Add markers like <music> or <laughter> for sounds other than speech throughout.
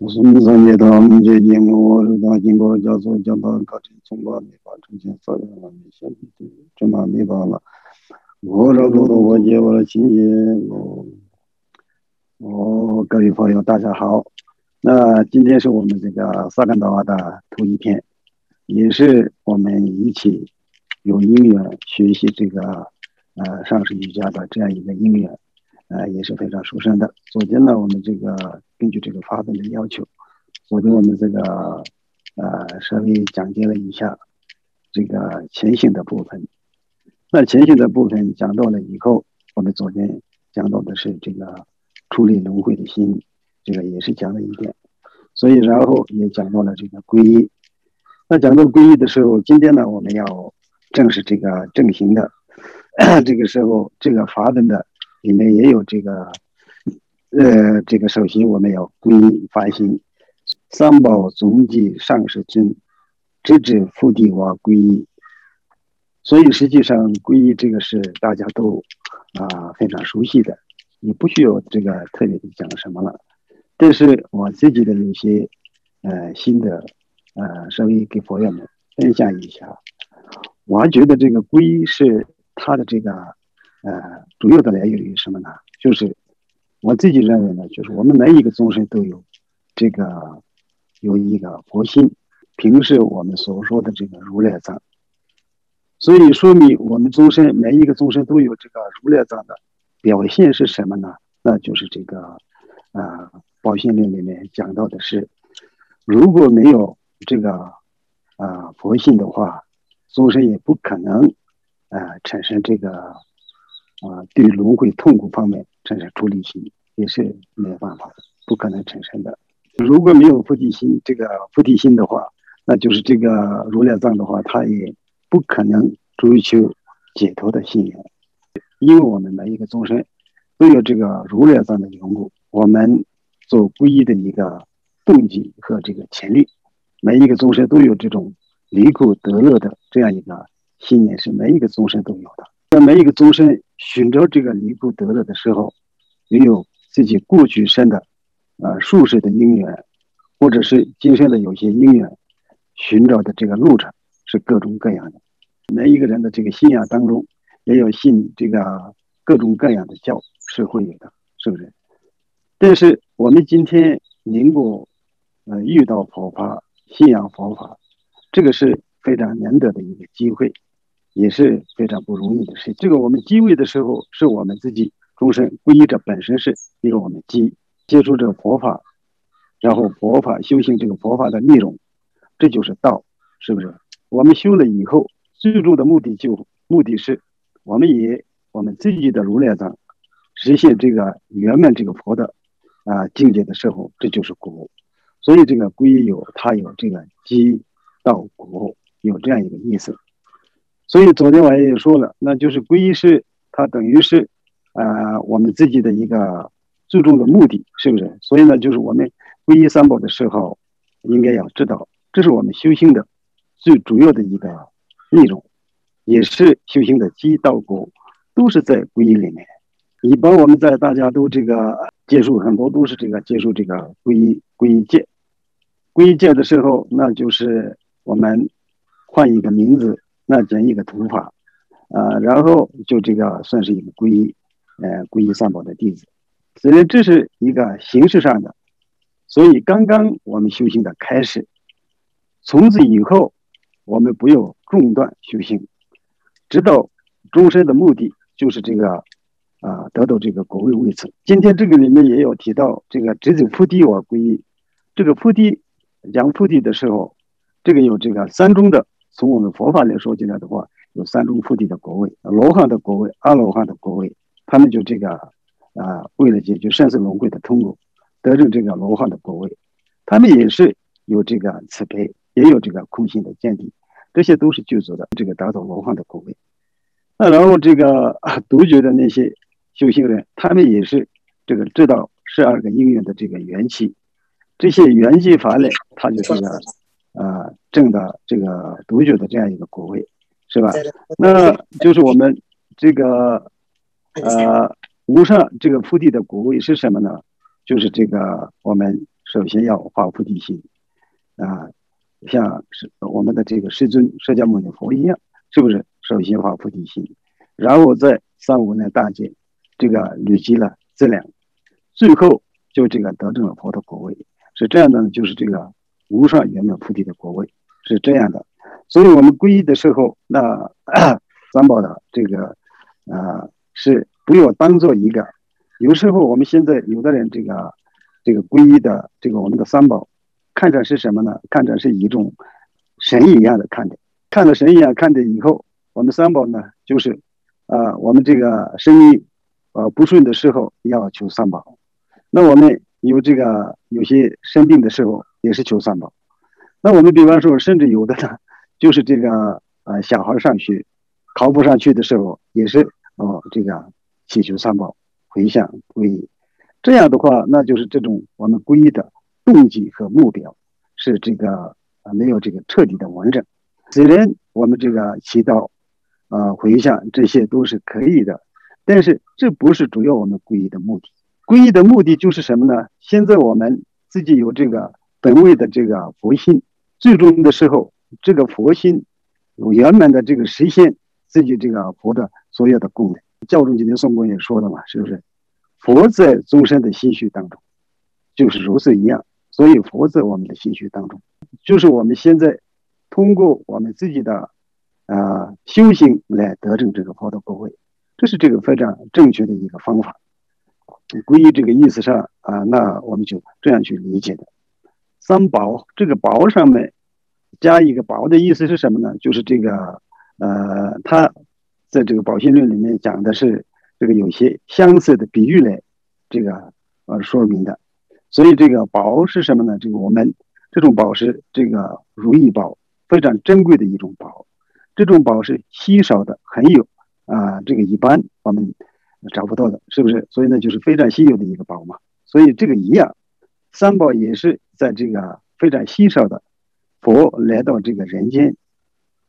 我是弥陀念陀，弥觉念我如当经过教授教导课程，从把弥法出现所有的弥先弥正把弥法了。我这多多我接我的亲戚，我我各位朋友大家好。那今天是我们这个萨干达瓦的头一天，也是我们一起有因缘学习这个呃上师瑜伽的这样一个因缘。呃，也是非常殊胜的。昨天呢，我们这个根据这个法本的要求，昨天我们这个呃稍微讲解了一下这个前行的部分。那前行的部分讲到了以后，我们昨天讲到的是这个处理轮回的心，这个也是讲了一点。所以然后也讲到了这个皈依。那讲到皈依的时候，今天呢，我们要正是这个正行的 <coughs> 这个时候，这个法本的。里面也有这个，呃，这个首先我们要皈依发心，三宝总体上是尊，直至复地瓦皈依。所以实际上皈依这个是大家都啊非常熟悉的，你不需要这个特别的讲什么了。但是我自己的有些呃心得，呃稍微给佛友们分享一下。我还觉得这个皈依是他的这个。呃，主要的来源于什么呢？就是我自己认为呢，就是我们每一个众生都有这个有一个佛心，平时我们所说的这个如来藏，所以说明我们众生每一个众生都有这个如来藏的表现是什么呢？那就是这个啊，《宝心论》里面讲到的是，如果没有这个啊佛性的话，众生也不可能啊产生这个。啊，对轮回痛苦方面产生出离心也是没有办法的，不可能产生的。如果没有菩提心，这个菩提心的话，那就是这个如来藏的话，他也不可能追求解脱的信仰。因为我们每一个众生都有这个如来藏的缘故，我们做皈依的一个动机和这个潜力，每一个众生都有这种离苦得乐的这样一个信念，是每一个众生都有的。那每一个众生。寻找这个离苦得乐的时候，也有自己过去生的，呃，数世的因缘，或者是今生的有些因缘，寻找的这个路程是各种各样的。每一个人的这个信仰当中，也有信这个各种各样的教是会有的，是不是？但是我们今天能够，呃，遇到佛法，信仰佛法，这个是非常难得的一个机会。也是非常不容易的事。这个我们机位的时候，是我们自己终身皈依者本身是一个我们机接触这个佛法，然后佛法修行这个佛法的内容，这就是道，是不是？我们修了以后，最终的目的就目的是，我们以我们自己的如来藏实现这个圆满这个佛的啊境界的时候，这就是果。所以这个皈依有它有这个基道果有这样一个意思。所以昨天我也说了，那就是皈依是它等于是，呃，我们自己的一个最终的目的，是不是？所以呢，就是我们皈依三宝的时候，应该要知道，这是我们修行的最主要的一个内容，也是修行的基道果，都是在皈依里面。一般我们在大家都这个接触很多都是这个接触这个皈依皈依戒，皈依戒的时候，那就是我们换一个名字。那整一个图法，啊，然后就这个算是一个皈依，呃，皈依三宝的弟子。虽然这是一个形式上的，所以刚刚我们修行的开始，从此以后，我们不要中断修行，直到终身的目的就是这个，啊，得到这个果位位次。今天这个里面也有提到这个直走菩提我皈依，这个菩提讲菩提的时候，这个有这个三中的。从我们佛法来说起来的话，有三种菩提的果位：罗汉的果位、阿罗汉的果位。他们就这个啊，为了解决生死轮回的痛苦，得证这个罗汉的果位。他们也是有这个慈悲，也有这个空性的见地，这些都是具足的。这个达到罗汉的果位。那然后这个独觉的那些修行人，他们也是这个知道十二个因缘的这个缘起，这些缘起法呢，他就这个。啊，正的这个独觉的这样一个果位，是吧？那就是我们这个呃无上这个菩提的果位是什么呢？就是这个我们首先要发菩提心啊，像是我们的这个师尊释迦牟尼佛一样，是不是？首先发菩提心，然后在三五年大劫，这个累积了资量，最后就这个得证了佛的果位，是这样的，就是这个无上圆满菩提的果位是这样的。所以我们皈依的时候，那 <coughs> 三宝的这个啊是不要当做一个。有时候我们现在有的人这个这个皈依的这个我们的三宝，看着是什么呢？看着是一种神一样的看的，看着神一样看的以后，我们三宝呢就是啊我们这个生意呃不顺的时候要求三宝，那我们有这个有些生病的时候也是求三宝，那我们比方说甚至有的呢 <laughs> 就是这个呃小孩上学考不上去的时候也是哦这个祈求三宝。回向皈依，这样的话，那就是这种我们皈依的动机和目标是这个啊没有这个彻底的完整。虽然我们这个祈祷啊回向这些都是可以的，但是这不是主要我们皈依的目的。皈依的目的就是什么呢？现在我们自己有这个本位的这个佛心，最终的时候，这个佛心有圆满的这个实现自己这个佛的所有的功能。教中今天宋公也说了嘛，是不是？佛在众生的心绪当中，就是如此一样。所以佛在我们的心绪当中，就是我们现在通过我们自己的啊修行来得证这个佛的果位，这是这个非常正确的一个方法。皈依这个意思上啊，那我们就这样去理解的。三宝这个宝上面加一个宝的意思是什么呢？就是这个呃，它。在这个宝性论里面讲的是这个有些相似的比喻来这个呃说明的，所以这个宝是什么呢？这个我们这种宝是这个如意宝，非常珍贵的一种宝，这种宝是稀少的，很有啊，这个一般我们找不到的，是不是？所以呢，就是非常稀有的一个宝嘛。所以这个一样，三宝也是在这个非常稀少的佛来到这个人间，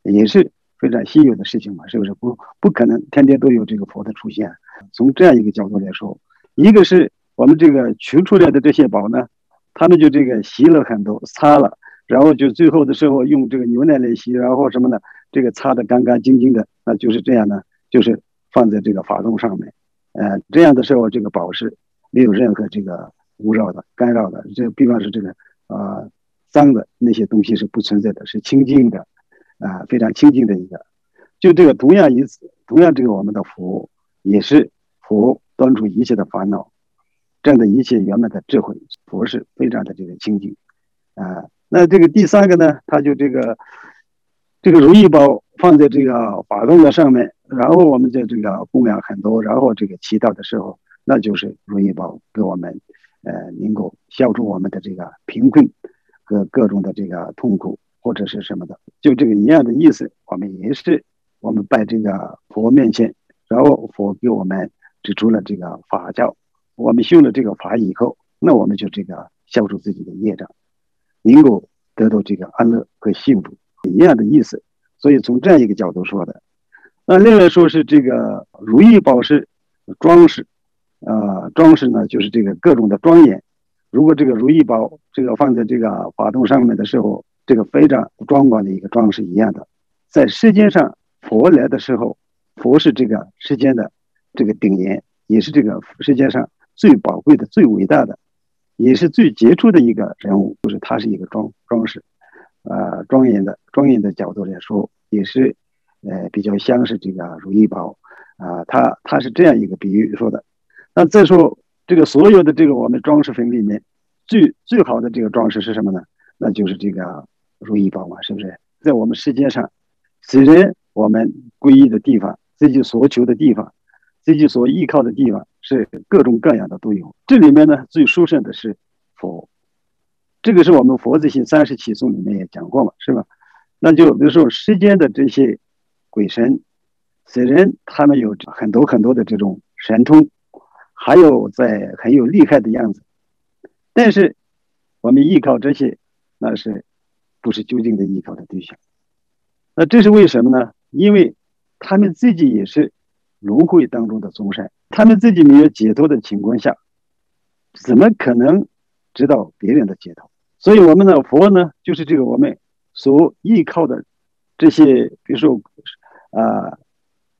也是。非常稀有的事情嘛，是不是不不可能天天都有这个佛的出现？从这样一个角度来说，一个是我们这个取出来的这些宝呢，他们就这个洗了很多，擦了，然后就最后的时候用这个牛奶来洗，然后什么呢？这个擦的干干净净的，那就是这样呢，就是放在这个法洞上面，呃，这样的时候这个宝石没有任何这个污扰的、干扰的，这比方说这个啊脏的那些东西是不存在的，是清净的。啊，非常清净的一个，就这个同样一次，同样这个我们的佛也是佛断除一切的烦恼，证得一切圆满的智慧，佛是非常的这个清净啊。那这个第三个呢，他就这个这个如意宝放在这个法洞的上面，然后我们在这个供养很多，然后这个祈祷的时候，那就是如意宝给我们呃能够消除我们的这个贫困和各种的这个痛苦。或者是什么的，就这个一样的意思。我们也是，我们拜这个佛面前，然后佛给我们指出了这个法教。我们修了这个法以后，那我们就这个消除自己的业障，能够得到这个安乐和幸福一样的意思。所以从这样一个角度说的，那另外说是这个如意宝石装饰，呃，装饰呢就是这个各种的庄严。如果这个如意宝这个放在这个法洞上面的时候，这个非常壮观的一个装饰一样的，在世间上，佛来的时候，佛是这个世间的这个顶严，也是这个世界上最宝贵的、最伟大的，也是最杰出的一个人物，就是他是一个装装饰，呃，庄严的庄严的角度来说，也是呃比较像是这个如意宝啊，他他是这样一个比喻说的。那再说这个所有的这个我们装饰品里面，最最好的这个装饰是什么呢？那就是这个。如意宝嘛，是不是在我们世界上，虽然我们皈依的地方、自己所求的地方、自己所依靠的地方是各种各样的都有。这里面呢，最殊胜的是佛，这个是我们佛子行三十七颂里面也讲过嘛，是吧？那就比如说世间的这些鬼神，虽然他们有很多很多的这种神通，还有在很有厉害的样子，但是我们依靠这些，那是。不是究竟的依靠的对象，那这是为什么呢？因为他们自己也是轮回当中的众生，他们自己没有解脱的情况下，怎么可能知道别人的解脱。所以我们的佛呢，就是这个我们所依靠的这些，比如说啊，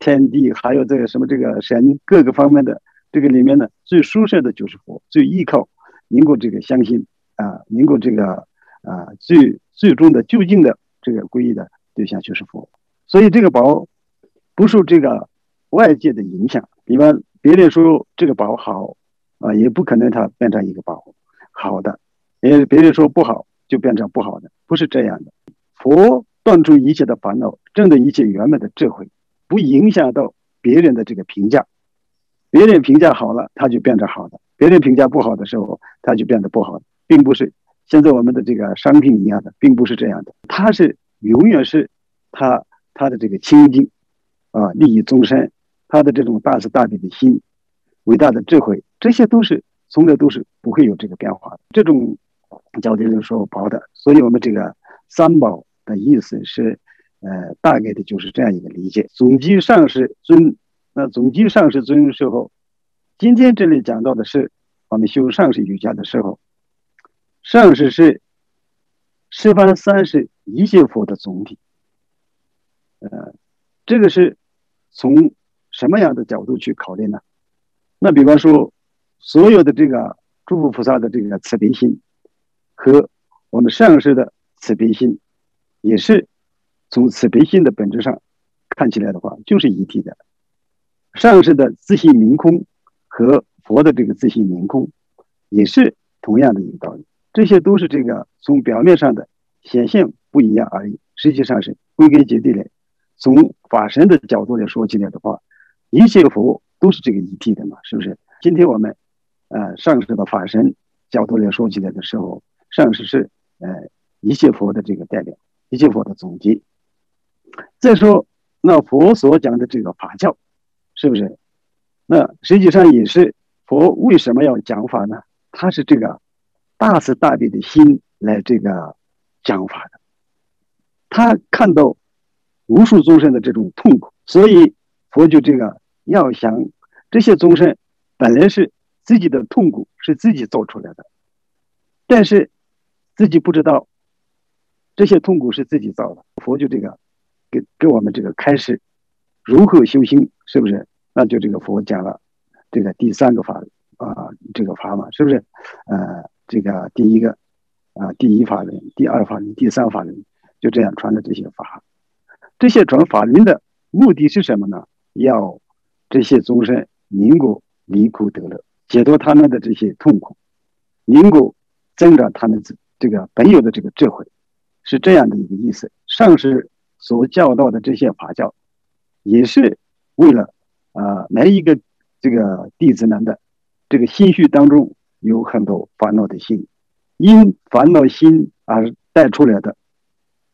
天地，还有这个什么这个神各个方面的这个里面呢，最舒适的就是佛，最依靠能够这个相信啊，能够这个啊最最终的就近的这个皈依的对象就是佛。所以这个宝不受这个外界的影响，比方别人说这个宝好啊，也不可能它变成一个宝好的；也别人说不好就变成不好的，不是这样的。佛断除一切的烦恼，证得一切圆满的智慧，不影响到别人的这个评价。别人评价好了，它就变成好的；别人评价不好的时候，它就变得不好，并不是现在我们的这个商品一样的，并不是这样的。它是永远是它。他的这个清净啊，利益众生，他的这种大慈大悲的心，伟大的智慧，这些都是从来都是不会有这个变化的。这种教的人说薄的，所以我们这个三宝的意思是，呃，大概的就是这样一个理解。总集上是尊，那总集上师尊的时候，今天这里讲到的是我们修上师瑜伽的时候，上师是十方三世一切佛的总体。呃，这个是从什么样的角度去考虑呢？那比方说，所有的这个诸佛菩萨的这个慈悲心和我们上师的慈悲心，也是从慈悲心的本质上看起来的话，就是一体的。上师的自信明空和佛的这个自信明空，也是同样的一个道理。这些都是这个从表面上的显现不一样而已，实际上是归根结底的。从法身的角度来说起来的话，一切佛都是这个一体的嘛，是不是？今天我们，呃，上师的法身角度来说起来的时候，上师是呃一切佛的这个代表，一切佛的总结。再说，那佛所讲的这个法教，是不是？那实际上也是佛为什么要讲法呢？他是这个大慈大悲的心来这个讲法的，他看到。无数众生的这种痛苦，所以佛就这个要想这些众生本来是自己的痛苦是自己造出来的，但是自己不知道这些痛苦是自己造的。佛就这个给给我们这个开始如何修心，是不是？那就这个佛讲了这个第三个法啊，这个法嘛，是不是？呃，这个第一个啊，第一法轮，第二法轮，第三法轮，就这样传的这些法。这些传法轮的目的是什么呢？要这些众生能够离苦得乐，解脱他们的这些痛苦，能够增长他们这这个本有的这个智慧，是这样的一个意思。上师所教导的这些法教，也是为了啊每一个这个弟子们的这个心绪当中有很多烦恼的心，因烦恼心而带出来的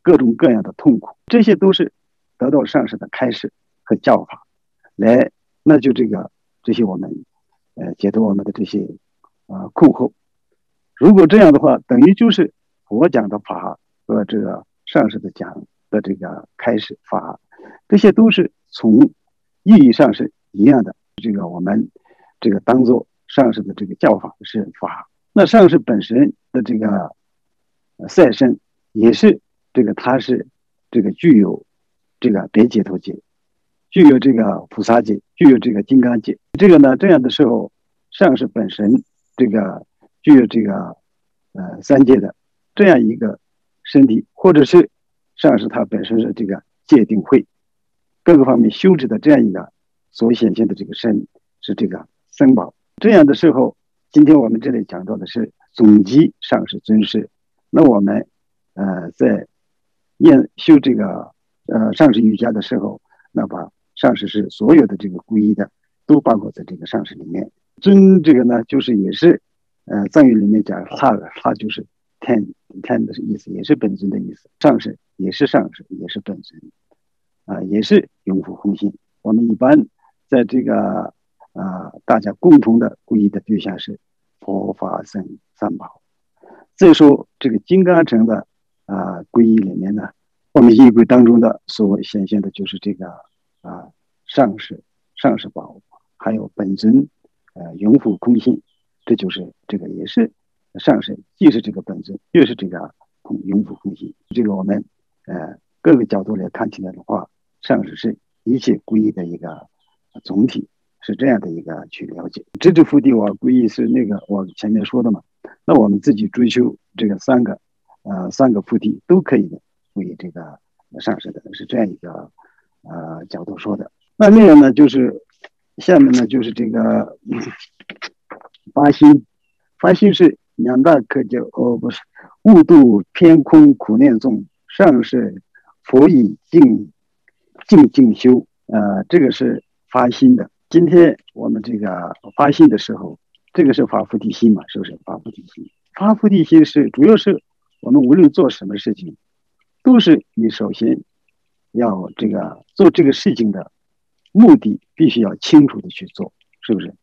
各种各样的痛苦，这些都是。得到上师的开示和教法，来，那就这个这些我们，呃，解读我们的这些啊困惑。如果这样的话，等于就是佛讲的法和这个上师的讲的这个开示法，这些都是从意义上是一样的。这个我们这个当做上师的这个教法是法，那上师本身的这个赛身也是这个，它是这个具有。这个别解脱界，具有这个菩萨界，具有这个金刚界。这个呢，这样的时候，上师本身这个具有这个呃三界的这样一个身体，或者是上师他本身是这个界定会各个方面修持的这样一个所显现的这个身是这个僧宝。这样的时候，今天我们这里讲到的是总集上师尊师。那我们呃在念修这个。呃，上师瑜伽的时候，那把上师是所有的这个皈依的，都包括在这个上师里面。尊这个呢，就是也是，呃，藏语里面讲，他他就是天天的意思，也是本尊的意思。上师也是上师，也是本尊，啊，也是永护空性。我们一般在这个啊，大家共同的皈依的对象是佛法僧三宝。再说这个金刚乘的啊皈依里面呢。我们衣柜当中的所显现的就是这个啊，上师、上师宝，还有本尊，呃，永护空性，这就是这个也是上师既是这个本尊，又是这个永福空性。这个我们呃各个角度来看起来的话，上师是一切皈依的一个总体，是这样的一个去了解。知之菩提，我皈依是那个我前面说的嘛。那我们自己追求这个三个呃三个菩提都可以的，为这个上师的，是这样一个呃角度说的。那另外呢，就是下面呢就是这个发心，发心是两大可教哦，不是悟度偏空苦念众，上师佛以静静静修，呃，这个是发心的。今天我们这个发心的时候，这个是发菩提心嘛，是不是发菩提心？发菩提心是主要是我们无论做什么事情，都是你首先要这个做这个事情的。目的必须要清楚的去做，是不是？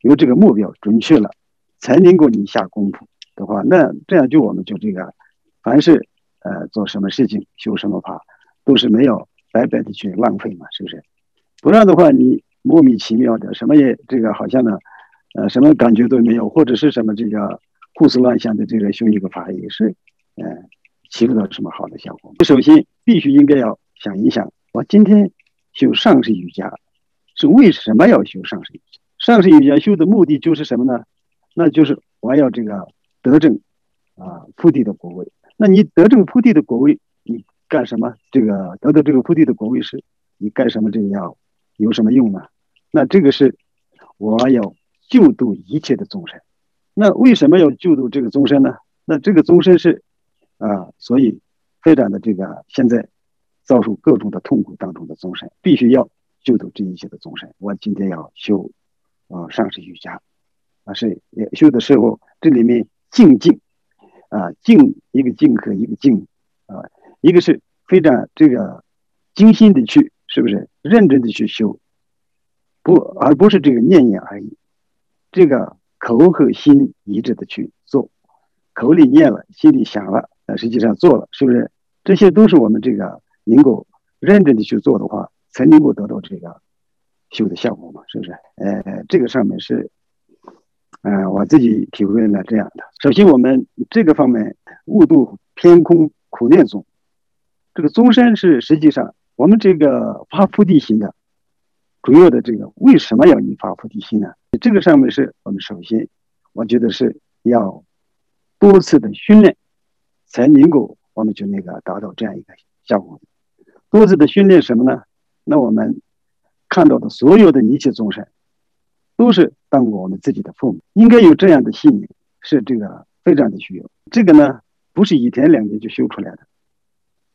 有这个目标准确了，才能够你下功夫的话，那这样就我们就这个，凡是呃做什么事情修什么法，都是没有白白的去浪费嘛，是不是？不然的话，你莫名其妙的什么也这个好像呢，呃什么感觉都没有，或者是什么这个胡思乱想的这个修一个法也是，呃起不到什么好的效果。首先必须应该要想一想，我今天。修上师瑜伽是为什么要修上师瑜伽？上师瑜伽修的目的就是什么呢？那就是我要这个得证啊菩提的果位。那你得证菩提的果位，干什么？这个得到这个菩提的果位是，你干什么？这个要有什么用呢？那这个是我要救度一切的众生。那为什么要救度这个众生呢？那这个众生是啊，所以非常的这个现在。遭受各种的痛苦当中的众生，必须要救度这一切的众生。我今天要修啊上师瑜伽，啊是修的时候，这里面静静啊静一个静和一个静，一个是非常这个精心的去，是不是认真的去修，不而不是这个念念而已，这个口和心一致的去做，口里念了，心里想了，但实际上做了，是不是？这些都是我们这个。能够认真的去做的话，才能够得到这个修的效果嘛，是不是？呃，这个上面是，嗯，我自己体会呢这样的。首先，我们这个方面悟度偏空苦念中，这个宗身是实际上我们这个发菩提心的主要的这个为什么要你发菩提心呢？这个上面是我们首先，我觉得是要多次的训练，才能够我们就那个达到这样一个效果。多次的训练什么呢？那我们看到的所有的一切众生，都是当过我们自己的父母，应该有这样的信念，是这个非常的需要。这个呢，不是一天两天就修出来的。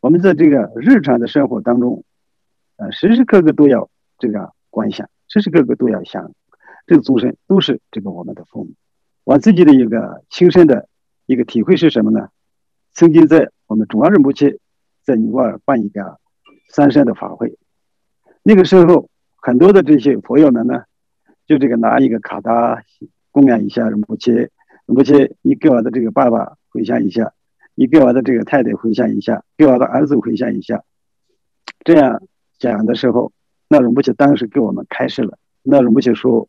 我们在这个日常的生活当中，呃，时时刻刻都要这个观想，时时刻刻都要想，这个众生都是这个我们的父母。我自己的一个亲身的一个体会是什么呢？曾经在我们中央人部去在尼泊尔办一个。三山的法会，那个时候很多的这些佛友们呢，就这个拿一个卡达供养一下母亲，母亲你给我的这个爸爸回向一下，你给我的这个太太回向一下，给我的儿子回向一下。这样讲的时候，那荣不起当时给我们开示了。那荣不起说，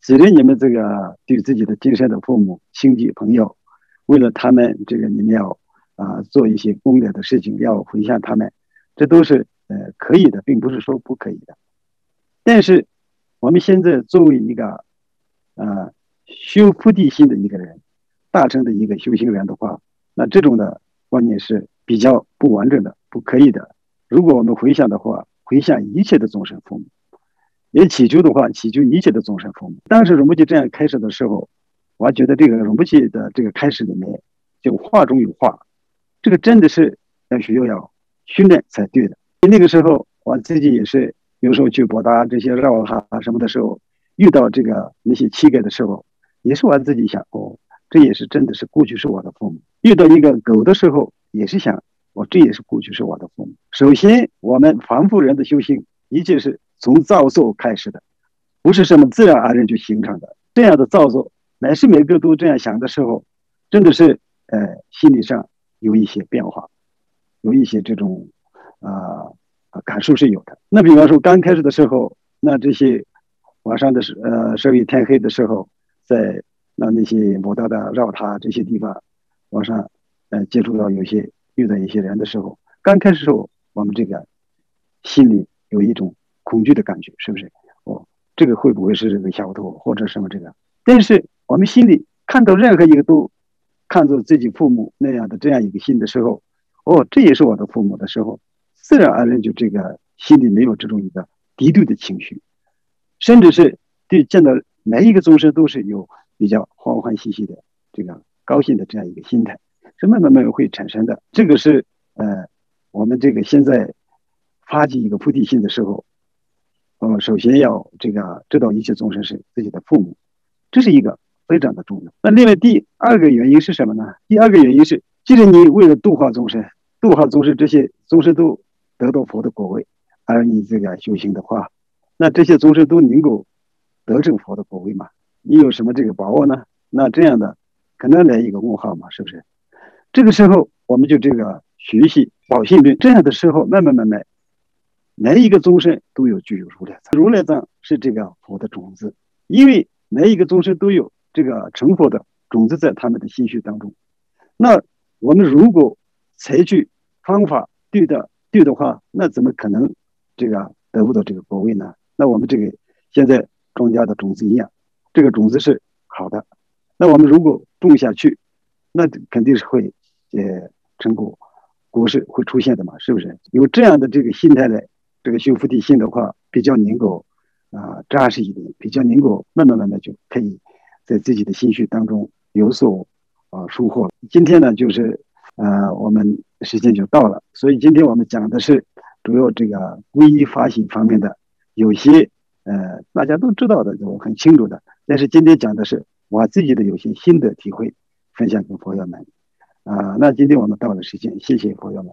既然你们这个对自己的今生的父母亲戚朋友，为了他们这个你们要啊做一些功德的事情，要回向他们。这都是呃可以的，并不是说不可以的。但是我们现在作为一个啊修菩提心的一个人，大乘的一个修行人的话，那这种的观念是比较不完整的，不可以的。如果我们回向的话，回向一切的众生父母，也祈求的话，祈求一切的众生父母。当时荣不起这样开始的时候，我觉得这个荣不起的这个开始里面，就话中有话，这个真的是要需要要。训练才对的。那个时候，我自己也是有时候去博达这些绕哈什么的时候，遇到这个那些乞丐的时候，也是我自己想，哦，这也是真的是过去是我的父母。遇到一个狗的时候，也是想，我，这也是过去是我的父母。首先，我们凡夫人的修行，一切是从造作开始的，不是什么自然而然就形成的。这样的造作，乃是每个都这样想的时候，真的是呃心理上有一些变化。有一些这种啊感受是有的。那比方说刚开始的时候，那这些晚上的时呃，稍微天黑的时候，在那那些摩达的绕塔这些地方，往上，呃，接触到有些遇到一些人的时候，刚开始时候，我们这个心里有一种恐惧的感觉，是不是？哦，这个会不会是这个小偷或者什么这个？但是我们心里看到任何一个都看作自己父母那样的这样一个心的时候，哦，这也是我的父母的时候，自然而然就这个心里没有这种一个敌对的情绪，甚至是对见到每一个众生都是有。比较欢欢喜喜的这个高兴的这样一个心态，是慢慢慢慢会产生的。这个是呃，我们这个现在发起一个菩提心的时候，呃，首先要这个知道一切众生是自己的父母，这是一个非常的重要。那另外第二个原因是什么呢？第二个原因是，既然你为了度化众生，度化众生，这些众生都得到佛的果位，而你这个修行的话，那这些众生都能够得证佛的果位嘛？你有什么这个把握呢？那这样的可能来一个问号嘛，是不是？这个时候我们就这个学习宝性论，这样的时候慢慢慢慢，每一个众生都有具有如来藏，如来藏是这个佛的种子，因为每一个众生都有这个成佛的种子在他们的心绪当中。那我们如果采取方法对的对的话，那怎么可能这个得不到这个果位呢？那我们这个现在庄稼的种子一样。这个种子是好的，那我们如果种下去，那肯定是会呃成果果实会出现的嘛，是不是？有这样的这个心态的这个修菩提心的话，比较能够啊扎实一点，比较能够慢慢慢慢就可以在自己的心绪当中有所啊收获。今天呢，就是呃我们时间就到了，所以今天我们讲的是主要这个皈依发心方面的有些呃大家都知道的，就很清楚的。但是今天讲的是我自己的有些心得体会，分享给朋友们，啊，那今天我们到了时间，谢谢朋友们。